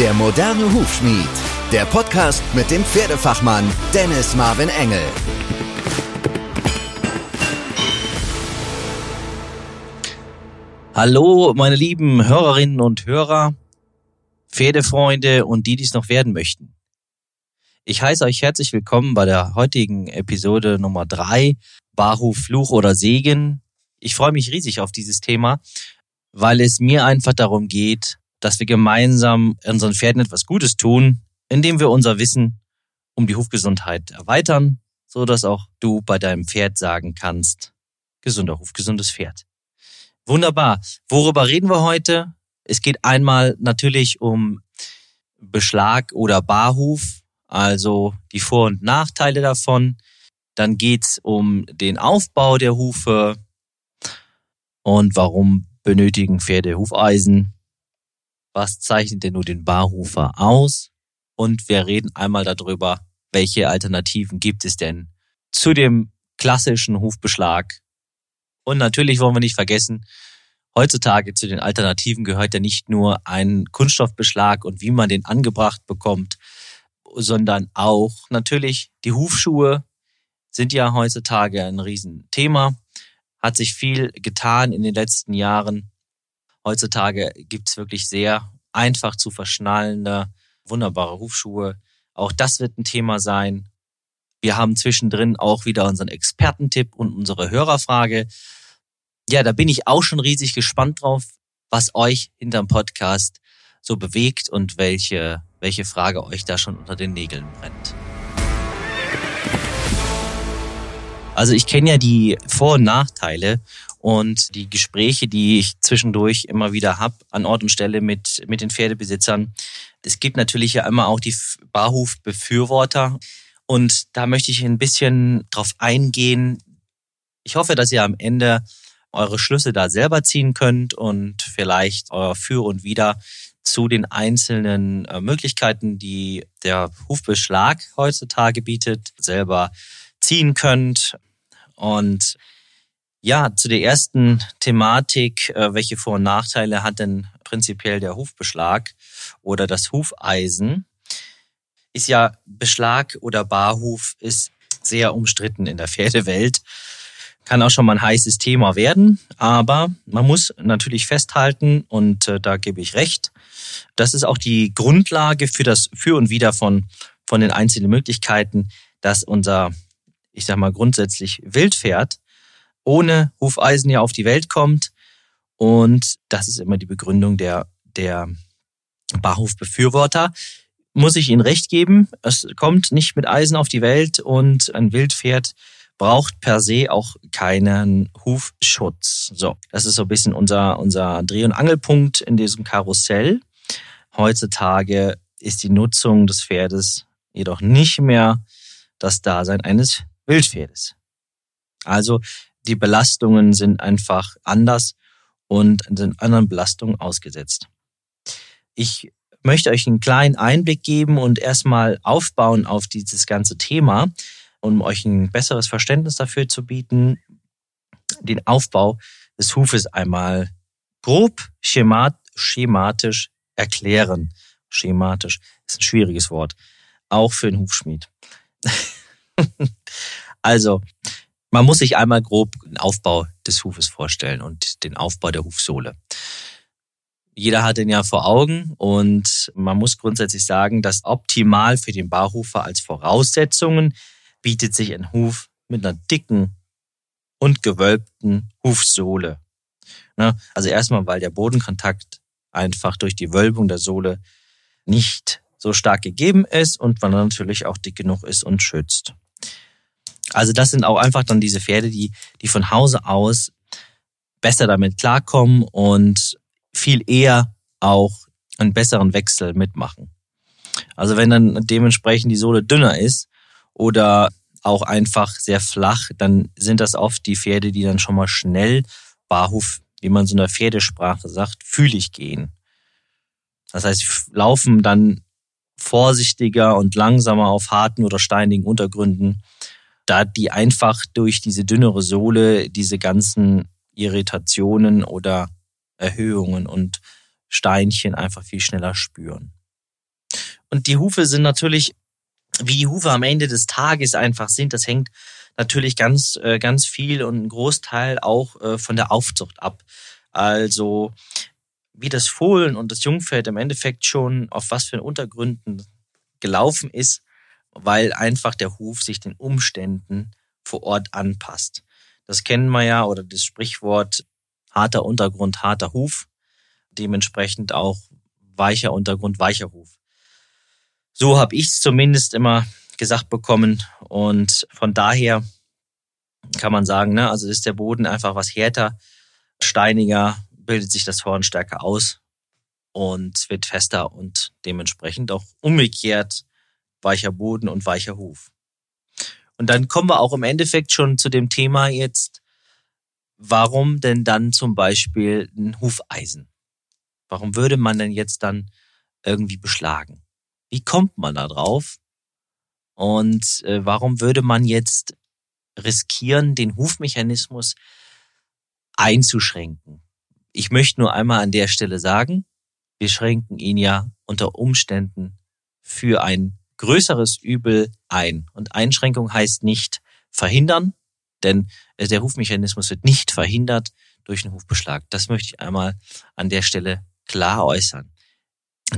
Der moderne Hufschmied. Der Podcast mit dem Pferdefachmann Dennis Marvin Engel. Hallo, meine lieben Hörerinnen und Hörer, Pferdefreunde und die, die es noch werden möchten. Ich heiße euch herzlich willkommen bei der heutigen Episode Nummer drei Barhuf Fluch oder Segen. Ich freue mich riesig auf dieses Thema, weil es mir einfach darum geht, dass wir gemeinsam unseren Pferden etwas Gutes tun, indem wir unser Wissen um die Hufgesundheit erweitern, so dass auch du bei deinem Pferd sagen kannst, gesunder Huf, gesundes Pferd. Wunderbar. Worüber reden wir heute? Es geht einmal natürlich um Beschlag oder Barhuf, also die Vor- und Nachteile davon. Dann geht's um den Aufbau der Hufe und warum benötigen Pferde Hufeisen was zeichnet denn nur den Barhufer aus? Und wir reden einmal darüber, welche Alternativen gibt es denn zu dem klassischen Hufbeschlag. Und natürlich wollen wir nicht vergessen, heutzutage zu den Alternativen gehört ja nicht nur ein Kunststoffbeschlag und wie man den angebracht bekommt, sondern auch natürlich die Hufschuhe sind ja heutzutage ein Riesenthema. Hat sich viel getan in den letzten Jahren. Heutzutage gibt's wirklich sehr einfach zu verschnallende, wunderbare Hufschuhe. Auch das wird ein Thema sein. Wir haben zwischendrin auch wieder unseren Expertentipp und unsere Hörerfrage. Ja, da bin ich auch schon riesig gespannt drauf, was euch hinterm Podcast so bewegt und welche, welche Frage euch da schon unter den Nägeln brennt. Also ich kenne ja die Vor- und Nachteile und die Gespräche, die ich zwischendurch immer wieder habe an Ort und Stelle mit, mit den Pferdebesitzern. Es gibt natürlich ja immer auch die Barhufbefürworter und da möchte ich ein bisschen drauf eingehen. Ich hoffe, dass ihr am Ende eure Schlüsse da selber ziehen könnt und vielleicht euer Für und Wider zu den einzelnen äh, Möglichkeiten, die der Hufbeschlag heutzutage bietet, selber ziehen könnt. Und ja, zu der ersten Thematik, äh, welche Vor- und Nachteile hat denn prinzipiell der Hufbeschlag oder das Hufeisen? Ist ja Beschlag oder Barhuf ist sehr umstritten in der Pferdewelt. Kann auch schon mal ein heißes Thema werden, aber man muss natürlich festhalten, und äh, da gebe ich recht, das ist auch die Grundlage für das Für und Wider von, von den einzelnen Möglichkeiten, dass unser ich sag mal grundsätzlich Wildpferd ohne Hufeisen ja auf die Welt kommt. Und das ist immer die Begründung der, der Barhufbefürworter. Muss ich Ihnen recht geben, es kommt nicht mit Eisen auf die Welt und ein Wildpferd braucht per se auch keinen Hufschutz. So, das ist so ein bisschen unser, unser Dreh- und Angelpunkt in diesem Karussell. Heutzutage ist die Nutzung des Pferdes jedoch nicht mehr das Dasein eines Wildpferdes. Also die Belastungen sind einfach anders und sind anderen Belastungen ausgesetzt. Ich möchte euch einen kleinen Einblick geben und erstmal aufbauen auf dieses ganze Thema, um euch ein besseres Verständnis dafür zu bieten, den Aufbau des Hufes einmal grob schemat schematisch erklären. Schematisch ist ein schwieriges Wort, auch für einen Hufschmied. also, man muss sich einmal grob den Aufbau des Hufes vorstellen und den Aufbau der Hufsohle. Jeder hat den ja vor Augen und man muss grundsätzlich sagen, dass optimal für den Barhufer als Voraussetzungen bietet sich ein Huf mit einer dicken und gewölbten Hufsohle. Ne? Also erstmal, weil der Bodenkontakt einfach durch die Wölbung der Sohle nicht so stark gegeben ist und er natürlich auch dick genug ist und schützt. Also das sind auch einfach dann diese Pferde, die, die von Hause aus besser damit klarkommen und viel eher auch einen besseren Wechsel mitmachen. Also wenn dann dementsprechend die Sohle dünner ist oder auch einfach sehr flach, dann sind das oft die Pferde, die dann schon mal schnell Barhuf, wie man so in der Pferdesprache sagt, fühlig gehen. Das heißt, sie laufen dann vorsichtiger und langsamer auf harten oder steinigen Untergründen da die einfach durch diese dünnere Sohle diese ganzen Irritationen oder Erhöhungen und Steinchen einfach viel schneller spüren. Und die Hufe sind natürlich, wie die Hufe am Ende des Tages einfach sind, das hängt natürlich ganz, äh, ganz viel und ein Großteil auch äh, von der Aufzucht ab. Also wie das Fohlen und das Jungpferd im Endeffekt schon auf was für Untergründen gelaufen ist, weil einfach der Huf sich den Umständen vor Ort anpasst. Das kennen wir ja, oder das Sprichwort harter Untergrund, harter Huf. Dementsprechend auch weicher Untergrund, weicher Huf. So habe ich es zumindest immer gesagt bekommen. Und von daher kann man sagen, ne, also ist der Boden einfach was härter, steiniger, bildet sich das Horn stärker aus und wird fester und dementsprechend auch umgekehrt weicher Boden und weicher Huf. Und dann kommen wir auch im Endeffekt schon zu dem Thema jetzt, warum denn dann zum Beispiel ein Hufeisen? Warum würde man denn jetzt dann irgendwie beschlagen? Wie kommt man da drauf? Und äh, warum würde man jetzt riskieren, den Hufmechanismus einzuschränken? Ich möchte nur einmal an der Stelle sagen, wir schränken ihn ja unter Umständen für ein größeres Übel ein. Und Einschränkung heißt nicht verhindern, denn äh, der Hufmechanismus wird nicht verhindert durch einen Hufbeschlag. Das möchte ich einmal an der Stelle klar äußern.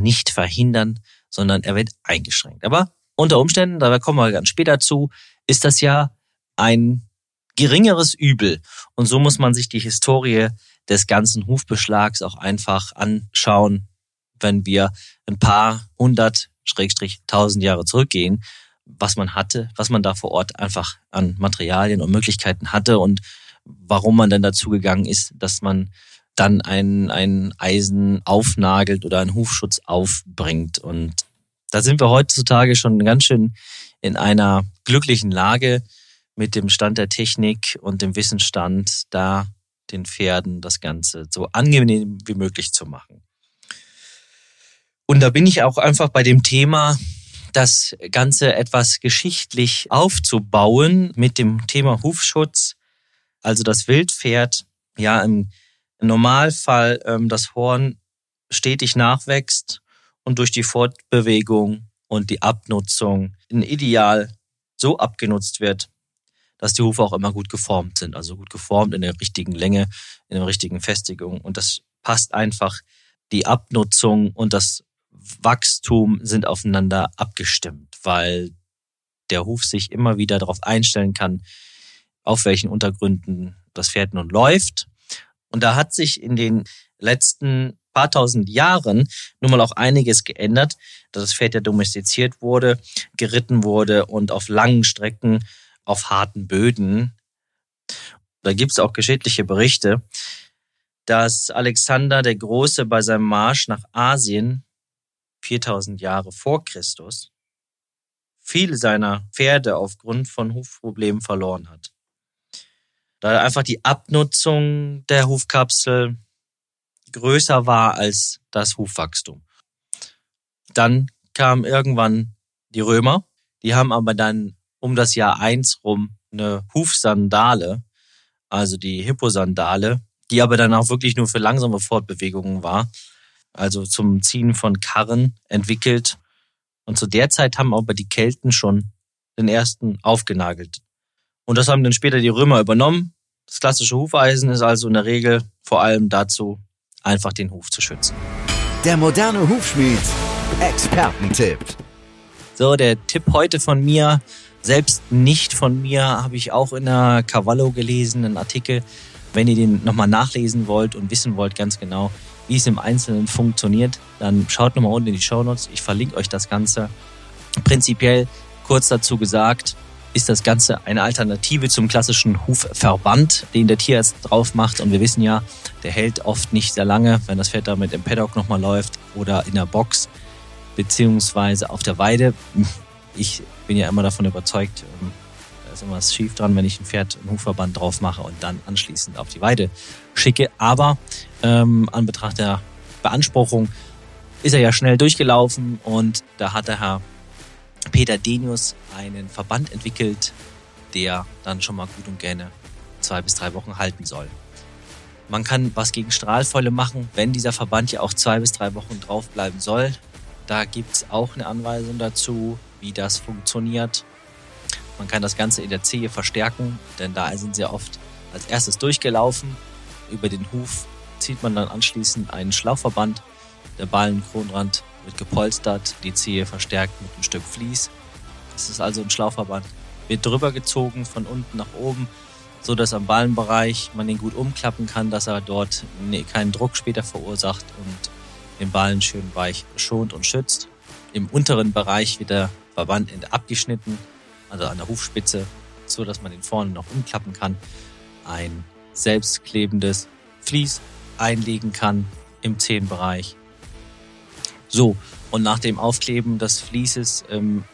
Nicht verhindern, sondern er wird eingeschränkt. Aber unter Umständen, da kommen wir ganz später zu, ist das ja ein geringeres Übel. Und so muss man sich die Historie des ganzen Hufbeschlags auch einfach anschauen, wenn wir ein paar hundert, schrägstrich tausend Jahre zurückgehen, was man hatte, was man da vor Ort einfach an Materialien und Möglichkeiten hatte und warum man dann dazu gegangen ist, dass man dann ein, ein Eisen aufnagelt oder einen Hufschutz aufbringt. Und da sind wir heutzutage schon ganz schön in einer glücklichen Lage mit dem Stand der Technik und dem Wissensstand, da den Pferden das Ganze so angenehm wie möglich zu machen. Und da bin ich auch einfach bei dem Thema, das Ganze etwas geschichtlich aufzubauen mit dem Thema Hufschutz. Also das Wildpferd, ja, im Normalfall ähm, das Horn stetig nachwächst und durch die Fortbewegung und die Abnutzung in Ideal so abgenutzt wird, dass die Hufe auch immer gut geformt sind. Also gut geformt in der richtigen Länge, in der richtigen Festigung. Und das passt einfach. Die Abnutzung und das Wachstum sind aufeinander abgestimmt, weil der Huf sich immer wieder darauf einstellen kann, auf welchen Untergründen das Pferd nun läuft. Und da hat sich in den letzten paar tausend Jahren nun mal auch einiges geändert, dass das Pferd ja domestiziert wurde, geritten wurde und auf langen Strecken auf harten Böden. Da gibt es auch geschichtliche Berichte, dass Alexander der Große bei seinem Marsch nach Asien 4000 Jahre vor Christus viele seiner Pferde aufgrund von Hufproblemen verloren hat. Da einfach die Abnutzung der Hufkapsel größer war als das Hufwachstum. Dann kamen irgendwann die Römer, die haben aber dann um das Jahr eins rum eine Hufsandale, also die Hipposandale, die aber dann auch wirklich nur für langsame Fortbewegungen war, also zum Ziehen von Karren entwickelt. Und zu der Zeit haben aber die Kelten schon den ersten aufgenagelt. Und das haben dann später die Römer übernommen. Das klassische Hufeisen ist also in der Regel vor allem dazu, einfach den Huf zu schützen. Der moderne Hufschmied. Expertentipp. So, der Tipp heute von mir, selbst nicht von mir, habe ich auch in der Cavallo gelesen, einen Artikel. Wenn ihr den nochmal nachlesen wollt und wissen wollt ganz genau, wie es im Einzelnen funktioniert, dann schaut nochmal unten in die Show Notes. Ich verlinke euch das Ganze. Prinzipiell kurz dazu gesagt, ist das Ganze eine Alternative zum klassischen Hufverband, den der Tierarzt drauf macht. Und wir wissen ja, der hält oft nicht sehr lange, wenn das Pferd damit im Paddock nochmal läuft oder in der Box beziehungsweise auf der Weide. Ich bin ja immer davon überzeugt, ähm, da ist immer was schief dran, wenn ich ein Pferd einen Hufverband drauf mache und dann anschließend auf die Weide schicke. Aber ähm, an Betracht der Beanspruchung ist er ja schnell durchgelaufen und da hat der Herr Peter Denius einen Verband entwickelt, der dann schon mal gut und gerne zwei bis drei Wochen halten soll. Man kann was gegen Strahlfäule machen, wenn dieser Verband ja auch zwei bis drei Wochen draufbleiben soll. Da gibt's auch eine Anweisung dazu, wie das funktioniert. Man kann das Ganze in der Zehe verstärken, denn da sind sie oft als erstes durchgelaufen. Über den Huf zieht man dann anschließend einen Schlauchverband. Der Ballenkronrand wird gepolstert, die Zehe verstärkt mit einem Stück Vlies. Das ist also ein Schlauchverband. Wird drüber gezogen von unten nach oben, so dass am Ballenbereich man ihn gut umklappen kann, dass er dort keinen Druck später verursacht und den Ballen schön weich schont und schützt. Im unteren Bereich wird der Verband abgeschnitten, also an der Hufspitze, so dass man den vorne noch umklappen kann. Ein selbstklebendes Vlies einlegen kann im Zehenbereich. So, und nach dem Aufkleben des Vlieses im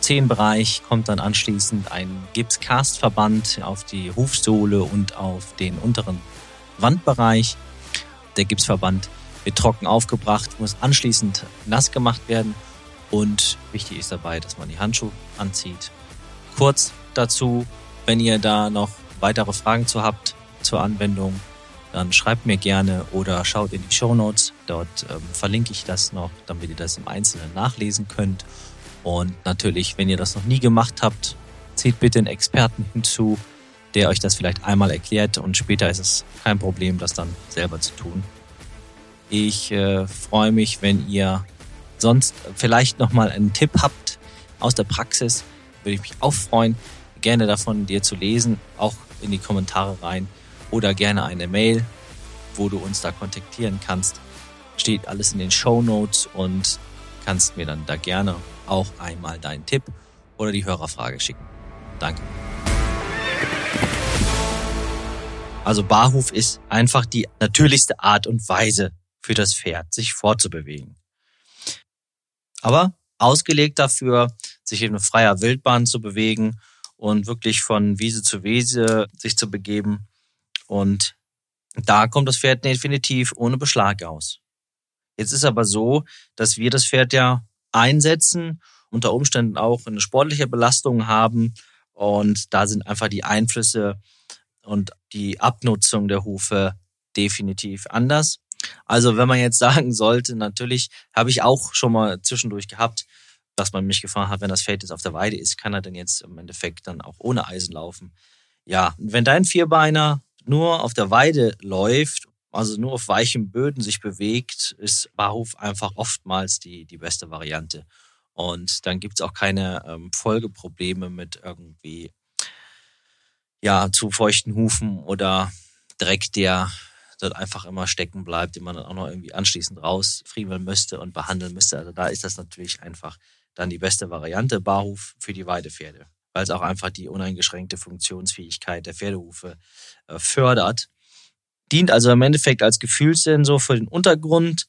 Zehenbereich kommt dann anschließend ein Gipscastverband auf die Hufsohle und auf den unteren Wandbereich. Der Gipsverband wird trocken aufgebracht, muss anschließend nass gemacht werden und wichtig ist dabei, dass man die Handschuhe anzieht. Kurz dazu, wenn ihr da noch weitere Fragen zu habt zur Anwendung, dann schreibt mir gerne oder schaut in die Show Notes. Dort ähm, verlinke ich das noch, damit ihr das im Einzelnen nachlesen könnt. Und natürlich, wenn ihr das noch nie gemacht habt, zieht bitte einen Experten hinzu, der euch das vielleicht einmal erklärt und später ist es kein Problem, das dann selber zu tun. Ich äh, freue mich, wenn ihr sonst vielleicht nochmal einen Tipp habt aus der Praxis, würde ich mich auch freuen, gerne davon dir zu lesen, auch in die Kommentare rein oder gerne eine Mail, wo du uns da kontaktieren kannst. Steht alles in den Show Notes und kannst mir dann da gerne auch einmal deinen Tipp oder die Hörerfrage schicken. Danke. Also Barhof ist einfach die natürlichste Art und Weise für das Pferd, sich fortzubewegen. Aber ausgelegt dafür, sich in freier Wildbahn zu bewegen und wirklich von Wiese zu Wiese sich zu begeben, und da kommt das Pferd definitiv ohne Beschlag aus. Jetzt ist aber so, dass wir das Pferd ja einsetzen, unter Umständen auch eine sportliche Belastung haben. Und da sind einfach die Einflüsse und die Abnutzung der Hufe definitiv anders. Also wenn man jetzt sagen sollte, natürlich habe ich auch schon mal zwischendurch gehabt, dass man mich gefragt hat, wenn das Pferd jetzt auf der Weide ist, kann er denn jetzt im Endeffekt dann auch ohne Eisen laufen? Ja, wenn dein Vierbeiner nur auf der Weide läuft, also nur auf weichem Böden sich bewegt, ist Barhof einfach oftmals die, die beste Variante. Und dann gibt es auch keine ähm, Folgeprobleme mit irgendwie ja, zu feuchten Hufen oder Dreck, der dort einfach immer stecken bleibt, den man dann auch noch irgendwie anschließend rausfriemeln müsste und behandeln müsste. Also da ist das natürlich einfach dann die beste Variante, Barhof für die Weidepferde weil es auch einfach die uneingeschränkte Funktionsfähigkeit der Pferdehufe äh, fördert. Dient also im Endeffekt als Gefühlssensor für den Untergrund,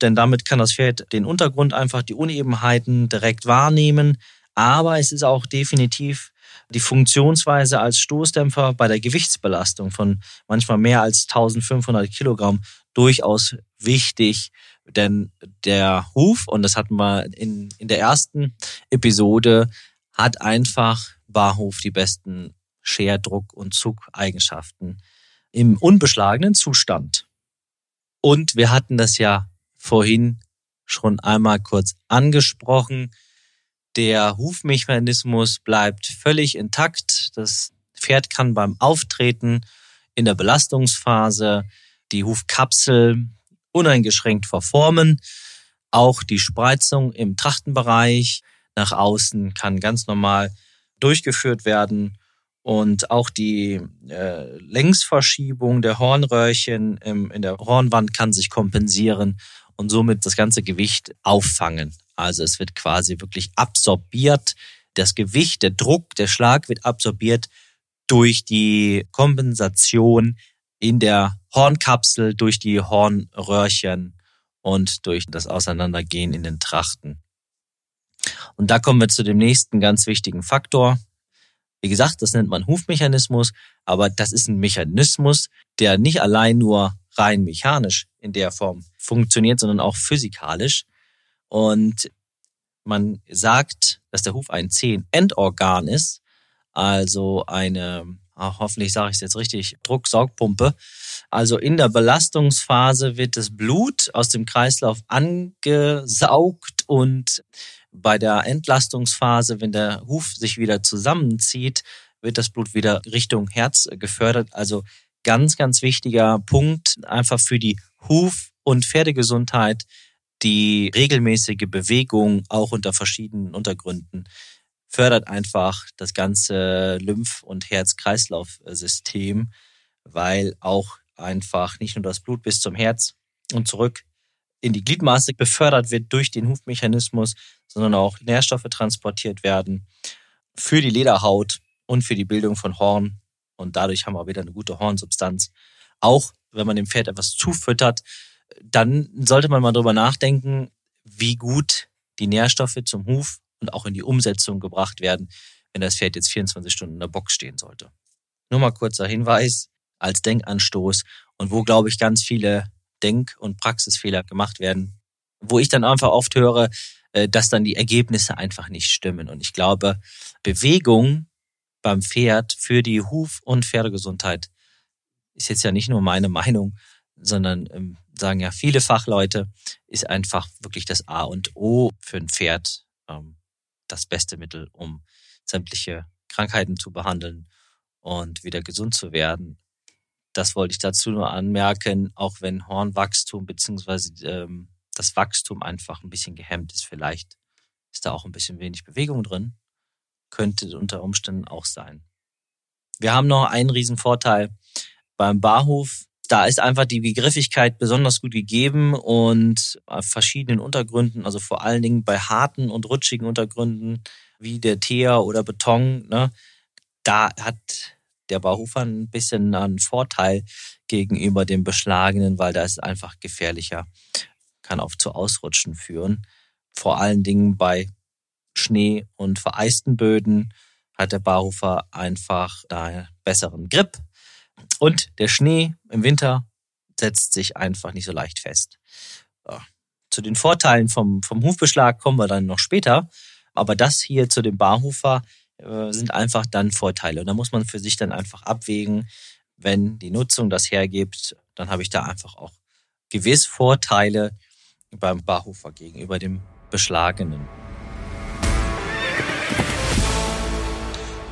denn damit kann das Pferd den Untergrund einfach die Unebenheiten direkt wahrnehmen. Aber es ist auch definitiv die Funktionsweise als Stoßdämpfer bei der Gewichtsbelastung von manchmal mehr als 1500 Kilogramm durchaus wichtig, denn der Huf, und das hatten wir in, in der ersten Episode, hat einfach Barhof die besten Scherdruck- und Zugeigenschaften im unbeschlagenen Zustand. Und wir hatten das ja vorhin schon einmal kurz angesprochen. Der Hufmechanismus bleibt völlig intakt. Das Pferd kann beim Auftreten in der Belastungsphase die Hufkapsel uneingeschränkt verformen. Auch die Spreizung im Trachtenbereich nach außen kann ganz normal durchgeführt werden. Und auch die äh, Längsverschiebung der Hornröhrchen im, in der Hornwand kann sich kompensieren und somit das ganze Gewicht auffangen. Also es wird quasi wirklich absorbiert. Das Gewicht, der Druck, der Schlag wird absorbiert durch die Kompensation in der Hornkapsel, durch die Hornröhrchen und durch das Auseinandergehen in den Trachten. Und da kommen wir zu dem nächsten ganz wichtigen Faktor. Wie gesagt, das nennt man Hufmechanismus, aber das ist ein Mechanismus, der nicht allein nur rein mechanisch in der Form funktioniert, sondern auch physikalisch. Und man sagt, dass der Huf ein Zehenendorgan ist, also eine ach, hoffentlich sage ich es jetzt richtig, Drucksaugpumpe. Also in der Belastungsphase wird das Blut aus dem Kreislauf angesaugt und bei der Entlastungsphase, wenn der Huf sich wieder zusammenzieht, wird das Blut wieder Richtung Herz gefördert. Also ganz, ganz wichtiger Punkt einfach für die Huf- und Pferdegesundheit, die regelmäßige Bewegung auch unter verschiedenen Untergründen fördert einfach das ganze Lymph- und Herz-Kreislauf-System, weil auch einfach nicht nur das Blut bis zum Herz und zurück in die Gliedmaße befördert wird durch den Hufmechanismus, sondern auch Nährstoffe transportiert werden für die Lederhaut und für die Bildung von Horn. Und dadurch haben wir wieder eine gute Hornsubstanz. Auch wenn man dem Pferd etwas zufüttert, dann sollte man mal drüber nachdenken, wie gut die Nährstoffe zum Huf und auch in die Umsetzung gebracht werden, wenn das Pferd jetzt 24 Stunden in der Box stehen sollte. Nur mal kurzer Hinweis als Denkanstoß und wo, glaube ich, ganz viele Denk- und Praxisfehler gemacht werden, wo ich dann einfach oft höre, äh, dass dann die Ergebnisse einfach nicht stimmen. Und ich glaube, Bewegung beim Pferd für die Huf- und Pferdegesundheit ist jetzt ja nicht nur meine Meinung, sondern ähm, sagen ja viele Fachleute, ist einfach wirklich das A und O für ein Pferd ähm, das beste Mittel, um sämtliche Krankheiten zu behandeln und wieder gesund zu werden. Das wollte ich dazu nur anmerken, auch wenn Hornwachstum beziehungsweise ähm, das Wachstum einfach ein bisschen gehemmt ist. Vielleicht ist da auch ein bisschen wenig Bewegung drin. Könnte unter Umständen auch sein. Wir haben noch einen riesen Vorteil beim Barhof. Da ist einfach die Griffigkeit besonders gut gegeben und auf verschiedenen Untergründen, also vor allen Dingen bei harten und rutschigen Untergründen wie der Teer oder Beton, ne, da hat der Bauhofer ein bisschen einen Vorteil gegenüber dem beschlagenen, weil da ist einfach gefährlicher, kann auch zu Ausrutschen führen. Vor allen Dingen bei Schnee und vereisten Böden hat der Bauhofer einfach da einen besseren Grip. Und der Schnee im Winter setzt sich einfach nicht so leicht fest. Zu den Vorteilen vom, vom Hufbeschlag kommen wir dann noch später. Aber das hier zu dem Barhofer äh, sind einfach dann Vorteile. Und da muss man für sich dann einfach abwägen, wenn die Nutzung das hergibt, dann habe ich da einfach auch gewiss Vorteile beim Barhofer gegenüber dem Beschlagenen.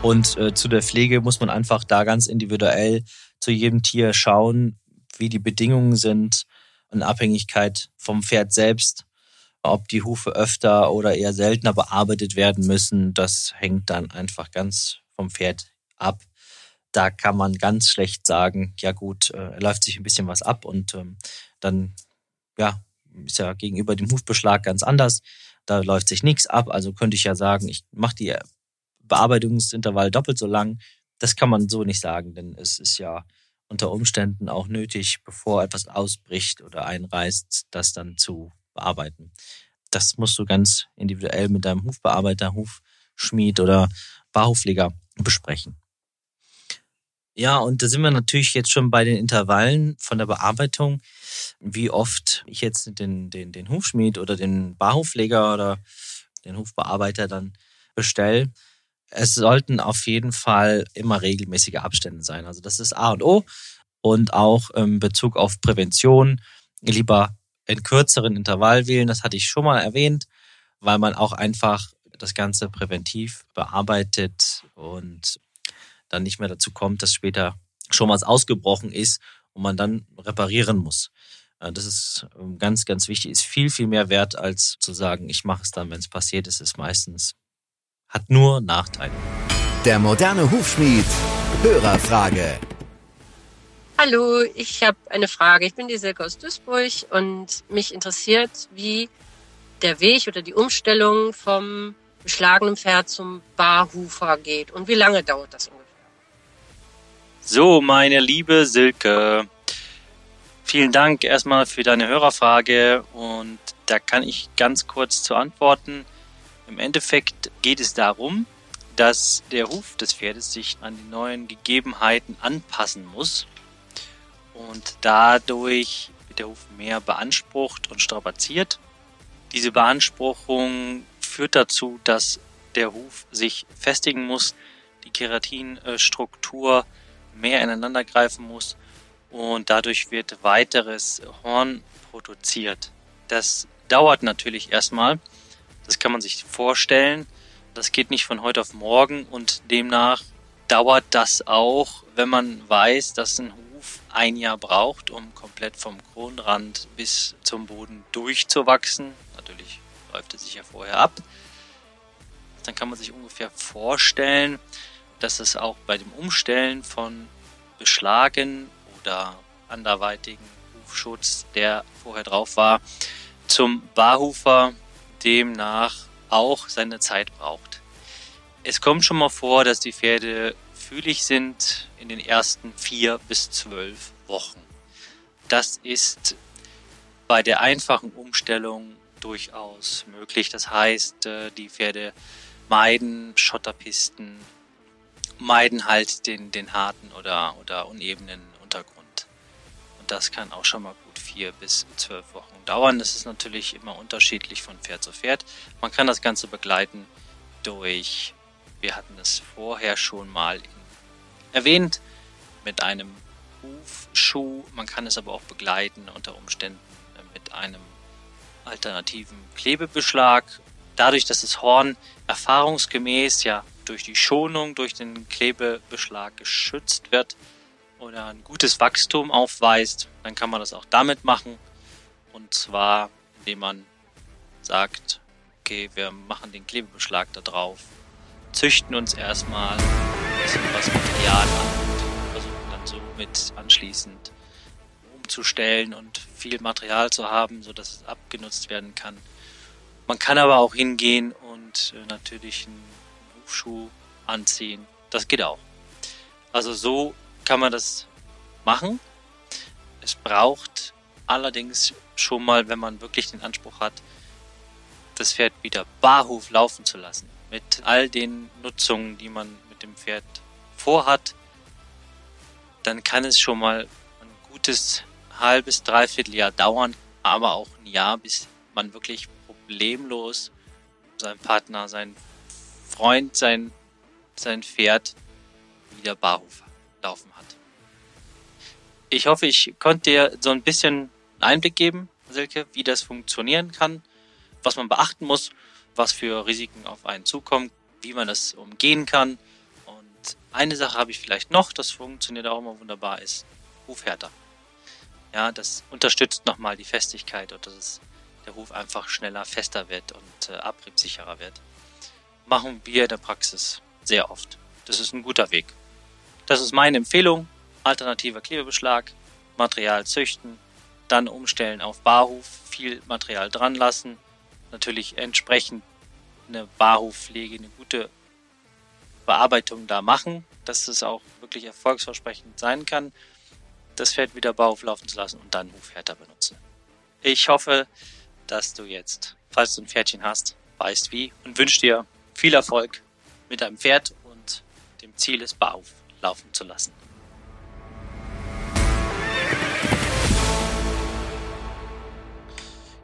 Und äh, zu der Pflege muss man einfach da ganz individuell zu jedem Tier schauen, wie die Bedingungen sind, in Abhängigkeit vom Pferd selbst, ob die Hufe öfter oder eher seltener bearbeitet werden müssen. Das hängt dann einfach ganz vom Pferd ab. Da kann man ganz schlecht sagen, ja gut, äh, läuft sich ein bisschen was ab und ähm, dann ja, ist ja gegenüber dem Hufbeschlag ganz anders. Da läuft sich nichts ab. Also könnte ich ja sagen, ich mache die Bearbeitungsintervall doppelt so lang. Das kann man so nicht sagen, denn es ist ja unter Umständen auch nötig, bevor etwas ausbricht oder einreißt, das dann zu bearbeiten. Das musst du ganz individuell mit deinem Hufbearbeiter, Hufschmied oder Barhufpfleger besprechen. Ja, und da sind wir natürlich jetzt schon bei den Intervallen von der Bearbeitung, wie oft ich jetzt den, den, den Hufschmied oder den Barhufpfleger oder den Hufbearbeiter dann bestelle. Es sollten auf jeden Fall immer regelmäßige Abstände sein. Also das ist A und O. Und auch in Bezug auf Prävention lieber in kürzeren Intervall wählen. Das hatte ich schon mal erwähnt, weil man auch einfach das Ganze präventiv bearbeitet und dann nicht mehr dazu kommt, dass später schon was ausgebrochen ist und man dann reparieren muss. Das ist ähm, ganz, ganz wichtig, ist viel, viel mehr wert, als zu sagen, ich mache es dann, wenn es passiert ist, ist meistens, hat nur Nachteile. Der moderne Hufschmied. Hörerfrage. Hallo, ich habe eine Frage. Ich bin die Silke aus Duisburg und mich interessiert, wie der Weg oder die Umstellung vom beschlagenen Pferd zum Barhufer geht und wie lange dauert das ungefähr? So, meine liebe Silke, vielen Dank erstmal für deine Hörerfrage und da kann ich ganz kurz zu antworten. Im Endeffekt geht es darum, dass der Huf des Pferdes sich an die neuen Gegebenheiten anpassen muss und dadurch wird der Huf mehr beansprucht und strapaziert. Diese Beanspruchung führt dazu, dass der Huf sich festigen muss, die Keratinstruktur mehr ineinander greifen muss und dadurch wird weiteres Horn produziert. Das dauert natürlich erstmal. Das kann man sich vorstellen. Das geht nicht von heute auf morgen und demnach dauert das auch, wenn man weiß, dass ein Huf ein Jahr braucht, um komplett vom Kronrand bis zum Boden durchzuwachsen. Natürlich läuft es sich ja vorher ab. Dann kann man sich ungefähr vorstellen, dass es auch bei dem Umstellen von Beschlagen oder anderweitigen Hufschutz, der vorher drauf war, zum Barhufer demnach auch seine Zeit braucht. Es kommt schon mal vor, dass die Pferde fühlig sind in den ersten vier bis zwölf Wochen. Das ist bei der einfachen Umstellung durchaus möglich. Das heißt, äh, die Pferde meiden Schotterpisten, meiden halt den, den harten oder, oder unebenen Untergrund. Und das kann auch schon mal gut vier bis zwölf Wochen dauern. Das ist natürlich immer unterschiedlich von Pferd zu Pferd. Man kann das Ganze begleiten durch, wir hatten es vorher schon mal erwähnt, mit einem Hufschuh. Man kann es aber auch begleiten unter Umständen mit einem alternativen Klebebeschlag. Dadurch, dass das Horn erfahrungsgemäß ja durch die Schonung, durch den Klebebeschlag geschützt wird oder ein gutes Wachstum aufweist, dann kann man das auch damit machen. Und zwar, indem man sagt, okay, wir machen den Klebebeschlag da drauf, züchten uns erstmal bisschen was Material an und versuchen dann so mit anschließend umzustellen und viel Material zu haben, sodass es abgenutzt werden kann. Man kann aber auch hingehen und äh, natürlich einen Hufschuh anziehen. Das geht auch. Also so kann man das machen. Es braucht allerdings schon mal, wenn man wirklich den Anspruch hat, das Pferd wieder barhof laufen zu lassen. Mit all den Nutzungen, die man dem Pferd vorhat, dann kann es schon mal ein gutes halbes, dreiviertel Jahr dauern, aber auch ein Jahr, bis man wirklich problemlos seinen Partner, seinen Freund, sein, sein Pferd wieder barhof laufen hat. Ich hoffe, ich konnte dir so ein bisschen Einblick geben, Silke, wie das funktionieren kann, was man beachten muss, was für Risiken auf einen zukommen, wie man das umgehen kann. Eine Sache habe ich vielleicht noch, das funktioniert auch immer wunderbar, ist Hufhärter. Ja, das unterstützt nochmal die Festigkeit und dass es, der Huf einfach schneller fester wird und äh, abriebsicherer wird. Machen wir in der Praxis sehr oft. Das ist ein guter Weg. Das ist meine Empfehlung. Alternativer Klebebeschlag, Material züchten, dann umstellen auf Barhuf, viel Material dran lassen, natürlich entsprechend eine Barhufpflege, eine gute Bearbeitung da machen, dass es auch wirklich erfolgsversprechend sein kann, das Pferd wieder Barhof laufen zu lassen und dann Hufhärter benutzen. Ich hoffe, dass du jetzt, falls du ein Pferdchen hast, weißt wie und wünsche dir viel Erfolg mit deinem Pferd und dem Ziel ist, Barhof laufen zu lassen.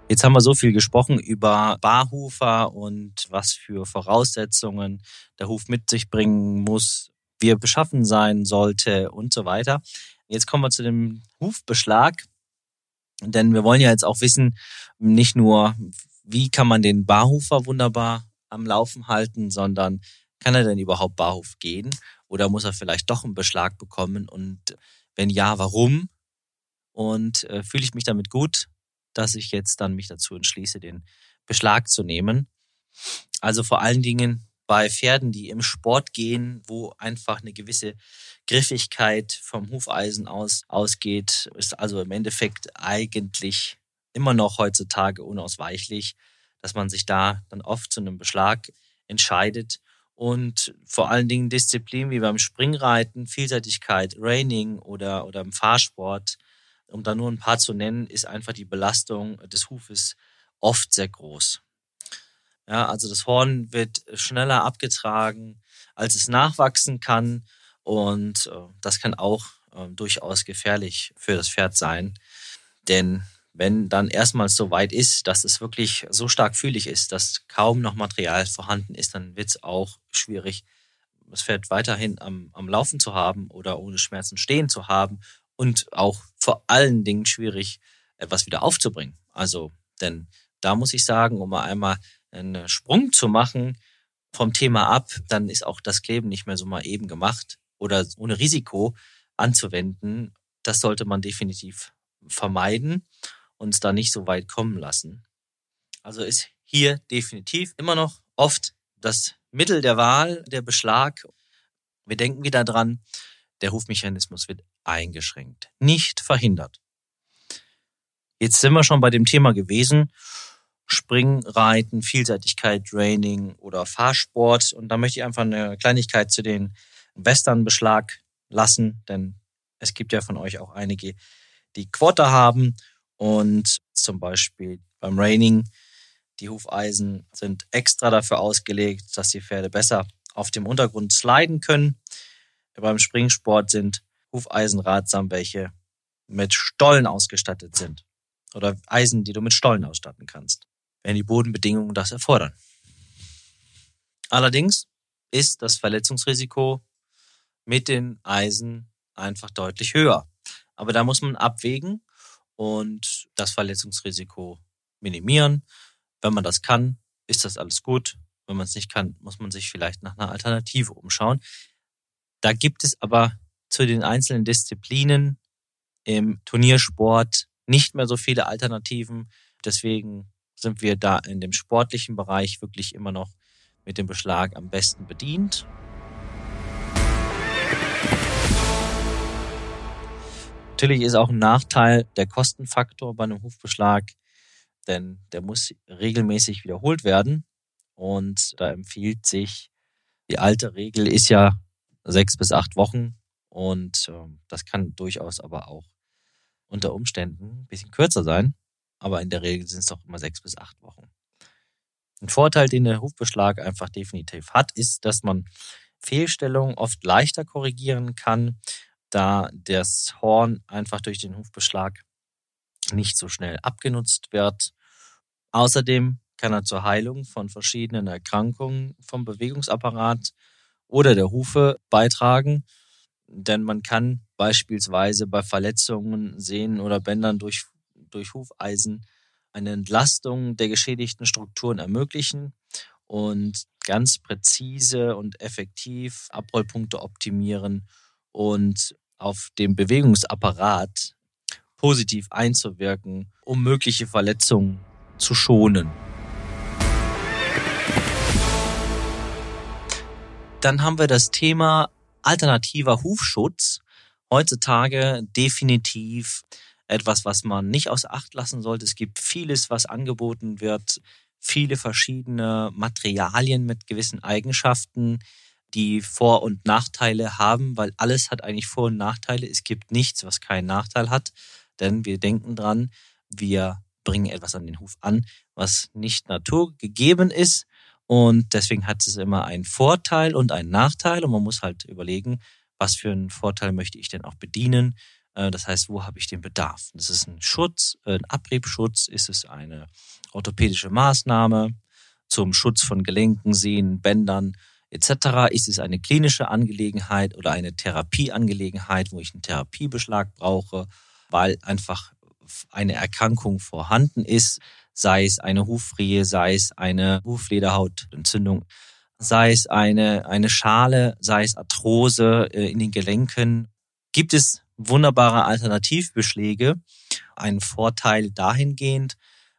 Jetzt haben wir so viel gesprochen über Barhufer und was für Voraussetzungen der Huf mit sich bringen muss, wie er beschaffen sein sollte und so weiter. Jetzt kommen wir zu dem Hufbeschlag, denn wir wollen ja jetzt auch wissen, nicht nur, wie kann man den Barhufer wunderbar am Laufen halten, sondern kann er denn überhaupt Barhof gehen oder muss er vielleicht doch einen Beschlag bekommen und wenn ja, warum? Und äh, fühle ich mich damit gut? Dass ich jetzt dann mich dazu entschließe, den Beschlag zu nehmen. Also vor allen Dingen bei Pferden, die im Sport gehen, wo einfach eine gewisse Griffigkeit vom Hufeisen aus ausgeht, ist also im Endeffekt eigentlich immer noch heutzutage unausweichlich, dass man sich da dann oft zu einem Beschlag entscheidet und vor allen Dingen Disziplin wie beim Springreiten, Vielseitigkeit, Raining oder, oder im Fahrsport um da nur ein paar zu nennen, ist einfach die Belastung des Hufes oft sehr groß. Ja, also das Horn wird schneller abgetragen, als es nachwachsen kann und äh, das kann auch äh, durchaus gefährlich für das Pferd sein, denn wenn dann erstmals so weit ist, dass es wirklich so stark fühlig ist, dass kaum noch Material vorhanden ist, dann wird es auch schwierig, das Pferd weiterhin am, am Laufen zu haben oder ohne Schmerzen stehen zu haben und auch vor allen Dingen schwierig, etwas wieder aufzubringen. Also, denn da muss ich sagen, um mal einmal einen Sprung zu machen vom Thema ab, dann ist auch das Kleben nicht mehr so mal eben gemacht oder ohne Risiko anzuwenden. Das sollte man definitiv vermeiden und es da nicht so weit kommen lassen. Also ist hier definitiv immer noch oft das Mittel der Wahl, der Beschlag. Wir denken wieder dran, der Hufmechanismus wird eingeschränkt, nicht verhindert. Jetzt sind wir schon bei dem Thema gewesen. Springreiten, Vielseitigkeit, Training oder Fahrsport. Und da möchte ich einfach eine Kleinigkeit zu den Western-Beschlag lassen, denn es gibt ja von euch auch einige, die Quarter haben und zum Beispiel beim Raining die Hufeisen sind extra dafür ausgelegt, dass die Pferde besser auf dem Untergrund sliden können. Beim Springsport sind Hufeisen ratsam, welche mit Stollen ausgestattet sind. Oder Eisen, die du mit Stollen ausstatten kannst, wenn die Bodenbedingungen das erfordern. Allerdings ist das Verletzungsrisiko mit den Eisen einfach deutlich höher. Aber da muss man abwägen und das Verletzungsrisiko minimieren. Wenn man das kann, ist das alles gut. Wenn man es nicht kann, muss man sich vielleicht nach einer Alternative umschauen. Da gibt es aber zu den einzelnen Disziplinen im Turniersport nicht mehr so viele Alternativen. Deswegen sind wir da in dem sportlichen Bereich wirklich immer noch mit dem Beschlag am besten bedient. Natürlich ist auch ein Nachteil der Kostenfaktor bei einem Hufbeschlag denn der muss regelmäßig wiederholt werden. Und da empfiehlt sich, die alte Regel ist ja sechs bis acht Wochen. Und äh, das kann durchaus aber auch unter Umständen ein bisschen kürzer sein, aber in der Regel sind es doch immer sechs bis acht Wochen. Ein Vorteil, den der Hufbeschlag einfach definitiv hat, ist, dass man Fehlstellungen oft leichter korrigieren kann, da das Horn einfach durch den Hufbeschlag nicht so schnell abgenutzt wird. Außerdem kann er zur Heilung von verschiedenen Erkrankungen vom Bewegungsapparat oder der Hufe beitragen, denn man kann beispielsweise bei Verletzungen, Sehnen oder Bändern durch, durch Hufeisen eine Entlastung der geschädigten Strukturen ermöglichen und ganz präzise und effektiv Abrollpunkte optimieren und auf den Bewegungsapparat positiv einzuwirken, um mögliche Verletzungen zu schonen. Dann haben wir das Thema alternativer Hufschutz. Heutzutage definitiv etwas, was man nicht außer Acht lassen sollte. Es gibt vieles, was angeboten wird, viele verschiedene Materialien mit gewissen Eigenschaften, die Vor- und Nachteile haben, weil alles hat eigentlich Vor- und Nachteile. Es gibt nichts, was keinen Nachteil hat, denn wir denken dran, wir bringen etwas an den Huf an, was nicht naturgegeben ist. Und deswegen hat es immer einen Vorteil und einen Nachteil. Und man muss halt überlegen, was für einen Vorteil möchte ich denn auch bedienen. Äh, das heißt, wo habe ich den Bedarf? Das ist ein Schutz, ein Abriebschutz, ist es eine orthopädische Maßnahme zum Schutz von Gelenken, Sehnen, Bändern etc. Ist es eine klinische Angelegenheit oder eine Therapieangelegenheit, wo ich einen Therapiebeschlag brauche, weil einfach eine Erkrankung vorhanden ist, sei es eine Hufrehe, sei es eine Huflederhautentzündung, sei es eine, eine Schale, sei es Arthrose äh, in den Gelenken, gibt es wunderbare Alternativbeschläge. Ein Vorteil dahingehend,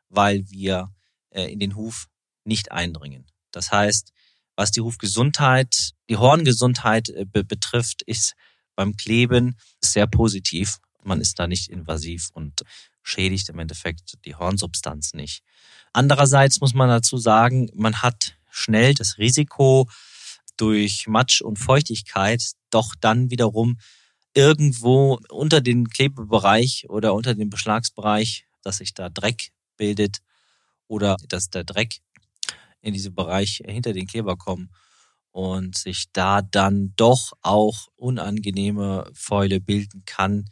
weil wir äh, in den Huf nicht eindringen. Das heißt, was die Hufgesundheit, die Horngesundheit äh, betrifft, ist beim Kleben sehr positiv man ist da nicht invasiv und schädigt im Endeffekt die Hornsubstanz nicht. Andererseits muss man dazu sagen, man hat schnell das Risiko durch Matsch und Feuchtigkeit doch dann wiederum irgendwo unter den Klebebereich oder unter dem Beschlagsbereich, dass sich da Dreck bildet oder dass der Dreck in diesen Bereich hinter den Kleber kommt und sich da dann doch auch unangenehme Fäule bilden kann,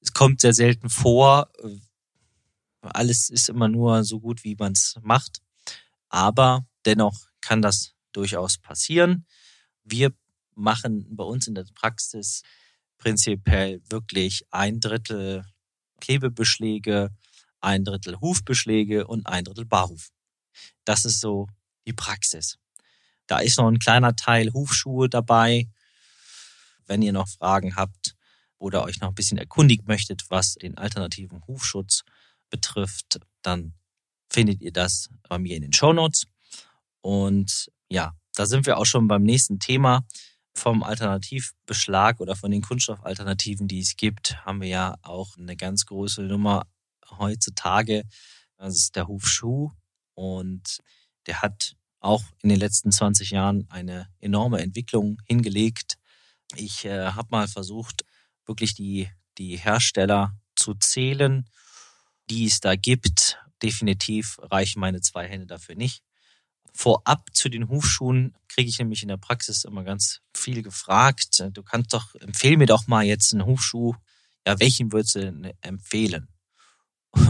es kommt sehr selten vor. Alles ist immer nur so gut, wie man es macht. Aber dennoch kann das durchaus passieren. Wir machen bei uns in der Praxis prinzipiell wirklich ein Drittel Klebebeschläge, ein Drittel Hufbeschläge und ein Drittel Barhuf. Das ist so die Praxis. Da ist noch ein kleiner Teil Hufschuhe dabei. Wenn ihr noch Fragen habt oder euch noch ein bisschen erkundigen möchtet, was den alternativen Hufschutz betrifft, dann findet ihr das bei mir in den Show Notes. Und ja, da sind wir auch schon beim nächsten Thema. Vom Alternativbeschlag oder von den Kunststoffalternativen, die es gibt, haben wir ja auch eine ganz große Nummer heutzutage. Das ist der Hufschuh. Und der hat auch in den letzten 20 Jahren eine enorme Entwicklung hingelegt. Ich äh, habe mal versucht, wirklich die, die Hersteller zu zählen, die es da gibt. Definitiv reichen meine zwei Hände dafür nicht. Vorab zu den Hufschuhen kriege ich nämlich in der Praxis immer ganz viel gefragt. Du kannst doch, empfehl mir doch mal jetzt einen Hufschuh. Ja, welchen würdest du empfehlen?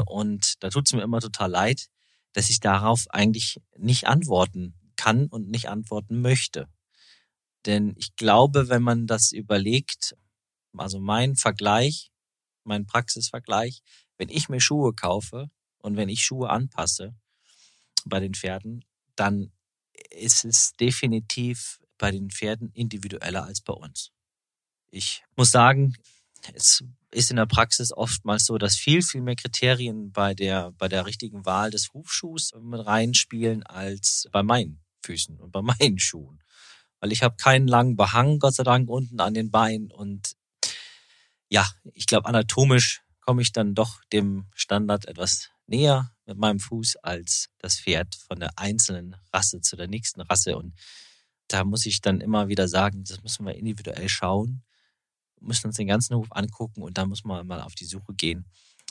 Und da tut es mir immer total leid, dass ich darauf eigentlich nicht antworten kann und nicht antworten möchte. Denn ich glaube, wenn man das überlegt, also mein Vergleich, mein Praxisvergleich, wenn ich mir Schuhe kaufe und wenn ich Schuhe anpasse bei den Pferden, dann ist es definitiv bei den Pferden individueller als bei uns. Ich muss sagen, es ist in der Praxis oftmals so, dass viel, viel mehr Kriterien bei der, bei der richtigen Wahl des Hufschuhs mit reinspielen als bei meinen Füßen und bei meinen Schuhen. Weil ich habe keinen langen Behang, Gott sei Dank, unten an den Beinen. Und ja, ich glaube, anatomisch komme ich dann doch dem Standard etwas näher mit meinem Fuß als das Pferd von der einzelnen Rasse zu der nächsten Rasse. Und da muss ich dann immer wieder sagen, das müssen wir individuell schauen müssen uns den ganzen Hof angucken und dann muss man mal auf die Suche gehen,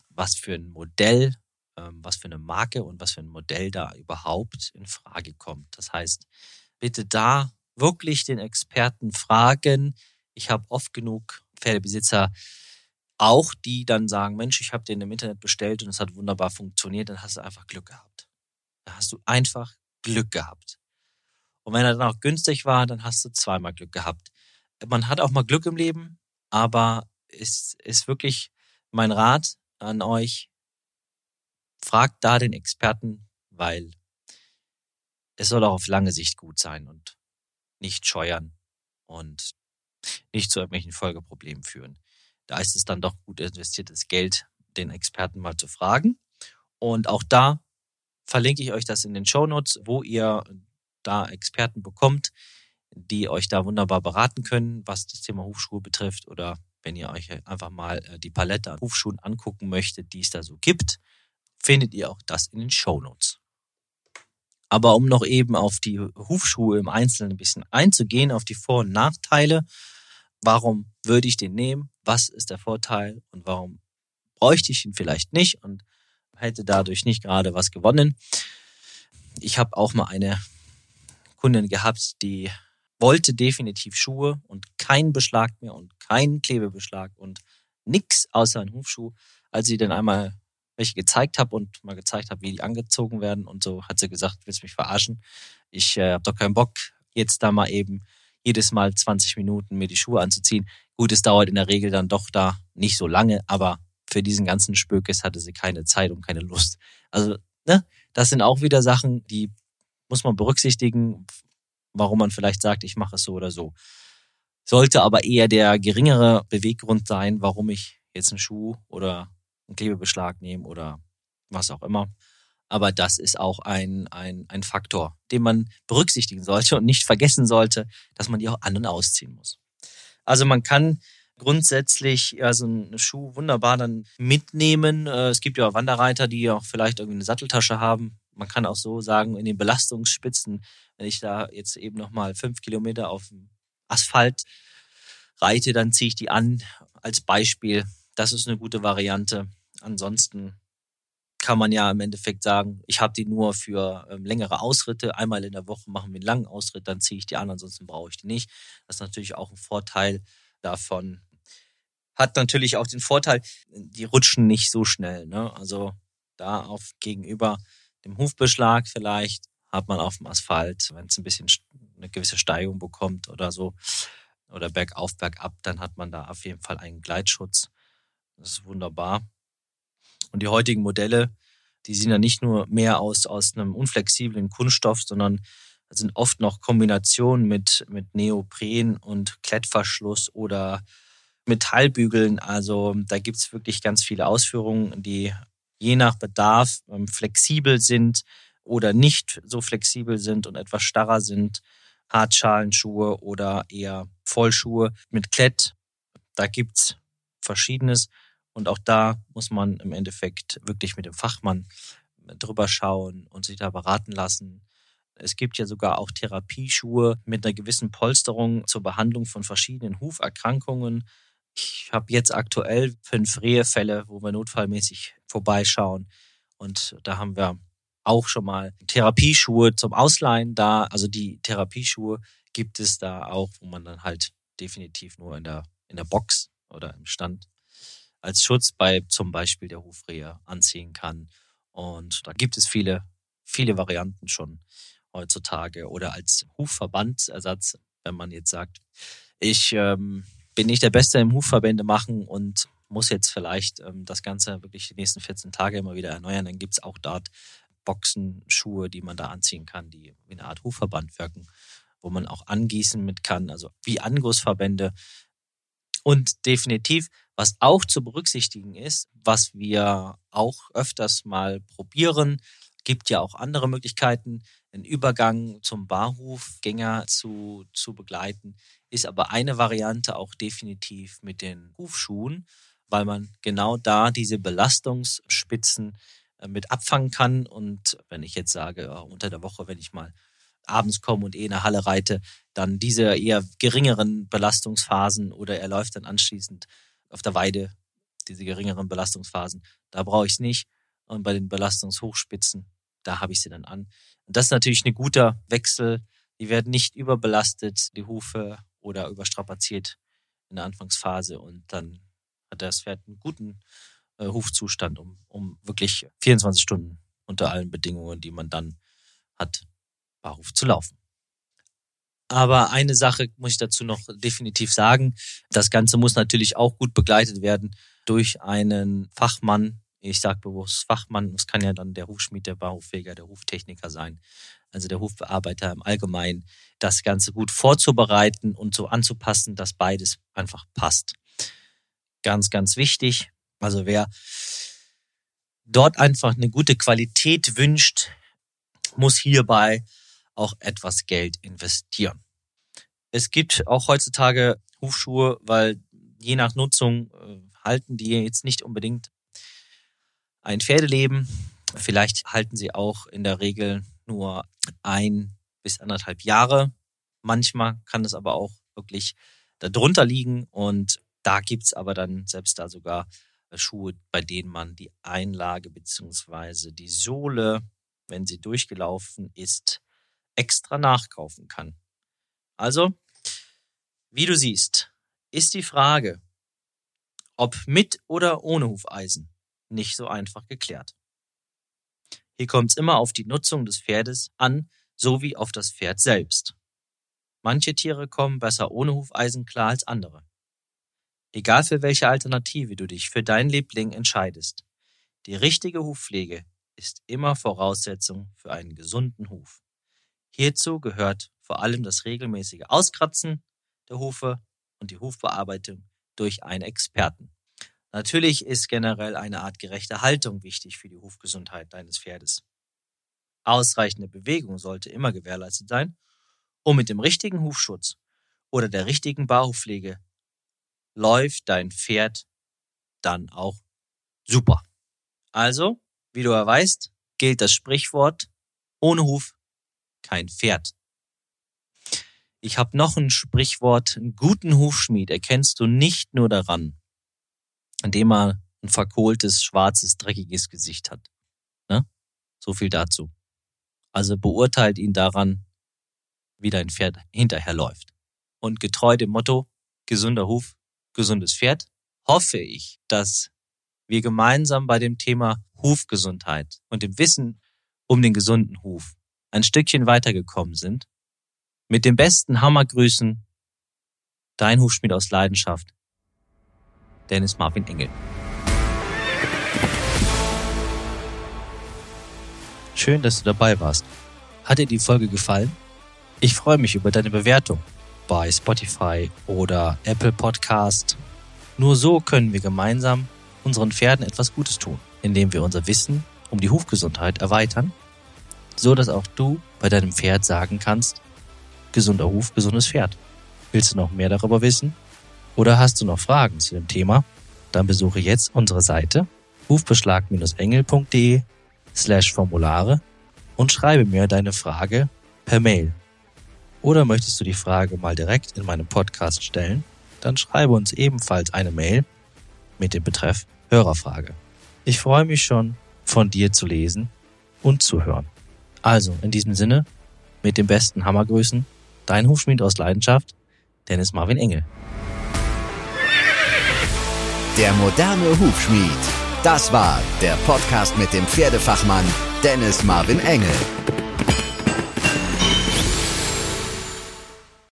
was für ein Modell, ähm, was für eine Marke und was für ein Modell da überhaupt in Frage kommt. Das heißt, bitte da wirklich den Experten fragen. Ich habe oft genug Pferdebesitzer, auch die dann sagen, Mensch, ich habe den im Internet bestellt und es hat wunderbar funktioniert, dann hast du einfach Glück gehabt. Da hast du einfach Glück gehabt. Und wenn er dann auch günstig war, dann hast du zweimal Glück gehabt. Man hat auch mal Glück im Leben, aber es ist wirklich mein Rat an euch, fragt da den Experten, weil es soll auch auf lange Sicht gut sein und nicht scheuern und nicht zu irgendwelchen Folgeproblemen führen. Da ist es dann doch gut investiertes Geld, den Experten mal zu fragen. Und auch da verlinke ich euch das in den Show Notes, wo ihr da Experten bekommt, die euch da wunderbar beraten können, was das Thema Hufschuhe betrifft oder wenn ihr euch einfach mal äh, die Palette an Hufschuhen angucken möchtet, die es da so gibt, findet ihr auch das in den Show Notes. Aber um noch eben auf die Hufschuhe im Einzelnen ein bisschen einzugehen, auf die Vor- und Nachteile, warum würde ich den nehmen, was ist der Vorteil und warum bräuchte ich ihn vielleicht nicht und hätte dadurch nicht gerade was gewonnen. Ich habe auch mal eine Kundin gehabt, die wollte definitiv Schuhe und keinen Beschlag mehr und keinen Klebebeschlag und nix außer einen Hufschuh. Als sie dann einmal welche gezeigt habe und mal gezeigt habe, wie die angezogen werden und so, hat sie gesagt, willst mich verarschen? Ich äh, habe doch keinen Bock, jetzt da mal eben jedes Mal 20 Minuten mir die Schuhe anzuziehen. Gut, es dauert in der Regel dann doch da nicht so lange, aber für diesen ganzen Spökes hatte sie keine Zeit und keine Lust. Also, ne, das sind auch wieder Sachen, die muss man berücksichtigen, warum man vielleicht sagt, ich mache es so oder so. Sollte aber eher der geringere Beweggrund sein, warum ich jetzt einen Schuh oder einen Klebebeschlag nehme oder was auch immer. Aber das ist auch ein, ein, ein Faktor, den man berücksichtigen sollte und nicht vergessen sollte, dass man die auch an- und ausziehen muss. Also man kann grundsätzlich ja, so einen Schuh wunderbar dann mitnehmen. Äh, es gibt ja auch Wanderreiter, die auch vielleicht irgendwie eine Satteltasche haben. Man kann auch so sagen, in den Belastungsspitzen wenn ich da jetzt eben nochmal fünf Kilometer auf dem Asphalt reite, dann ziehe ich die an als Beispiel. Das ist eine gute Variante. Ansonsten kann man ja im Endeffekt sagen, ich habe die nur für ähm, längere Ausritte. Einmal in der Woche machen wir einen langen Ausritt, dann ziehe ich die an, ansonsten brauche ich die nicht. Das ist natürlich auch ein Vorteil davon. Hat natürlich auch den Vorteil, die rutschen nicht so schnell. Ne? Also da auf gegenüber dem Hufbeschlag vielleicht hat man auf dem Asphalt, wenn es ein bisschen eine gewisse Steigung bekommt oder so, oder bergauf, bergab, dann hat man da auf jeden Fall einen Gleitschutz. Das ist wunderbar. Und die heutigen Modelle, die sehen ja nicht nur mehr aus aus einem unflexiblen Kunststoff, sondern sind oft noch Kombinationen mit, mit Neopren und Klettverschluss oder Metallbügeln. Also da gibt's wirklich ganz viele Ausführungen, die je nach Bedarf ähm, flexibel sind oder nicht so flexibel sind und etwas starrer sind. Hartschalenschuhe oder eher Vollschuhe mit Klett. Da gibt's Verschiedenes. Und auch da muss man im Endeffekt wirklich mit dem Fachmann drüber schauen und sich da beraten lassen. Es gibt ja sogar auch Therapieschuhe mit einer gewissen Polsterung zur Behandlung von verschiedenen Huferkrankungen. Ich habe jetzt aktuell fünf Rehefälle, wo wir notfallmäßig vorbeischauen. Und da haben wir auch schon mal Therapieschuhe zum Ausleihen da. Also die Therapieschuhe gibt es da auch, wo man dann halt definitiv nur in der, in der Box oder im Stand als Schutz bei zum Beispiel der Hufrehe anziehen kann. Und da gibt es viele, viele Varianten schon heutzutage oder als Hufverbandsersatz, wenn man jetzt sagt, ich ähm, bin nicht der Beste im Hufverbände machen und muss jetzt vielleicht ähm, das Ganze wirklich die nächsten 14 Tage immer wieder erneuern, dann gibt's auch dort Boxen, Schuhe, die man da anziehen kann, die wie eine Art Hufverband wirken, wo man auch angießen mit kann, also wie Angussverbände. Und definitiv, was auch zu berücksichtigen ist, was wir auch öfters mal probieren, gibt ja auch andere Möglichkeiten, einen Übergang zum Barhufgänger zu, zu begleiten, ist aber eine Variante auch definitiv mit den Hufschuhen, weil man genau da diese Belastungsspitzen äh, mit abfangen kann. Und wenn ich jetzt sage, äh, unter der Woche, wenn ich mal abends komme und eh in der Halle reite, dann diese eher geringeren Belastungsphasen oder er läuft dann anschließend auf der Weide, diese geringeren Belastungsphasen, da brauche ich es nicht. Und bei den Belastungshochspitzen, da habe ich sie dann an. Und das ist natürlich ein guter Wechsel. Die werden nicht überbelastet, die Hufe oder überstrapaziert in der Anfangsphase und dann hat das Pferd einen guten äh, Hufzustand, um, um wirklich 24 Stunden unter allen Bedingungen, die man dann hat, Barhof zu laufen. Aber eine Sache muss ich dazu noch definitiv sagen. Das Ganze muss natürlich auch gut begleitet werden durch einen Fachmann. Ich sage bewusst Fachmann. Es kann ja dann der Hufschmied, der Barhoffeger, der Huftechniker sein. Also der Hufbearbeiter im Allgemeinen. Das Ganze gut vorzubereiten und so anzupassen, dass beides einfach passt. Ganz, ganz wichtig. Also wer dort einfach eine gute Qualität wünscht, muss hierbei auch etwas Geld investieren. Es gibt auch heutzutage Hufschuhe, weil je nach Nutzung äh, halten die jetzt nicht unbedingt ein Pferdeleben. Vielleicht halten sie auch in der Regel nur ein bis anderthalb Jahre. Manchmal kann es aber auch wirklich darunter liegen und da gibt's aber dann selbst da sogar Schuhe, bei denen man die Einlage beziehungsweise die Sohle, wenn sie durchgelaufen ist, extra nachkaufen kann. Also, wie du siehst, ist die Frage, ob mit oder ohne Hufeisen, nicht so einfach geklärt. Hier kommt es immer auf die Nutzung des Pferdes an, sowie auf das Pferd selbst. Manche Tiere kommen besser ohne Hufeisen klar als andere. Egal für welche Alternative du dich für dein Liebling entscheidest, die richtige Hufpflege ist immer Voraussetzung für einen gesunden Huf. Hierzu gehört vor allem das regelmäßige Auskratzen der Hufe und die Hufbearbeitung durch einen Experten. Natürlich ist generell eine artgerechte Haltung wichtig für die Hufgesundheit deines Pferdes. Ausreichende Bewegung sollte immer gewährleistet sein, um mit dem richtigen Hufschutz oder der richtigen Barhufpflege läuft dein Pferd dann auch super. Also, wie du ja weißt, gilt das Sprichwort, ohne Huf kein Pferd. Ich habe noch ein Sprichwort, einen guten Hufschmied erkennst du nicht nur daran, indem er ein verkohltes, schwarzes, dreckiges Gesicht hat. Ne? So viel dazu. Also beurteilt ihn daran, wie dein Pferd hinterherläuft. Und getreu dem Motto, gesunder Huf gesundes Pferd, hoffe ich, dass wir gemeinsam bei dem Thema Hufgesundheit und dem Wissen um den gesunden Huf ein Stückchen weitergekommen sind. Mit den besten Hammergrüßen, Dein Hufschmied aus Leidenschaft. Dennis Marvin Engel. Schön, dass du dabei warst. Hat dir die Folge gefallen? Ich freue mich über deine Bewertung bei Spotify oder Apple Podcast. Nur so können wir gemeinsam unseren Pferden etwas Gutes tun, indem wir unser Wissen um die Hufgesundheit erweitern, so dass auch du bei deinem Pferd sagen kannst, gesunder Huf, gesundes Pferd. Willst du noch mehr darüber wissen? Oder hast du noch Fragen zu dem Thema? Dann besuche jetzt unsere Seite hufbeschlag-engel.de slash Formulare und schreibe mir deine Frage per Mail. Oder möchtest du die Frage mal direkt in meinem Podcast stellen? Dann schreibe uns ebenfalls eine Mail mit dem Betreff Hörerfrage. Ich freue mich schon, von dir zu lesen und zu hören. Also, in diesem Sinne, mit den besten Hammergrüßen, dein Hufschmied aus Leidenschaft, Dennis Marvin Engel. Der moderne Hufschmied. Das war der Podcast mit dem Pferdefachmann Dennis Marvin Engel.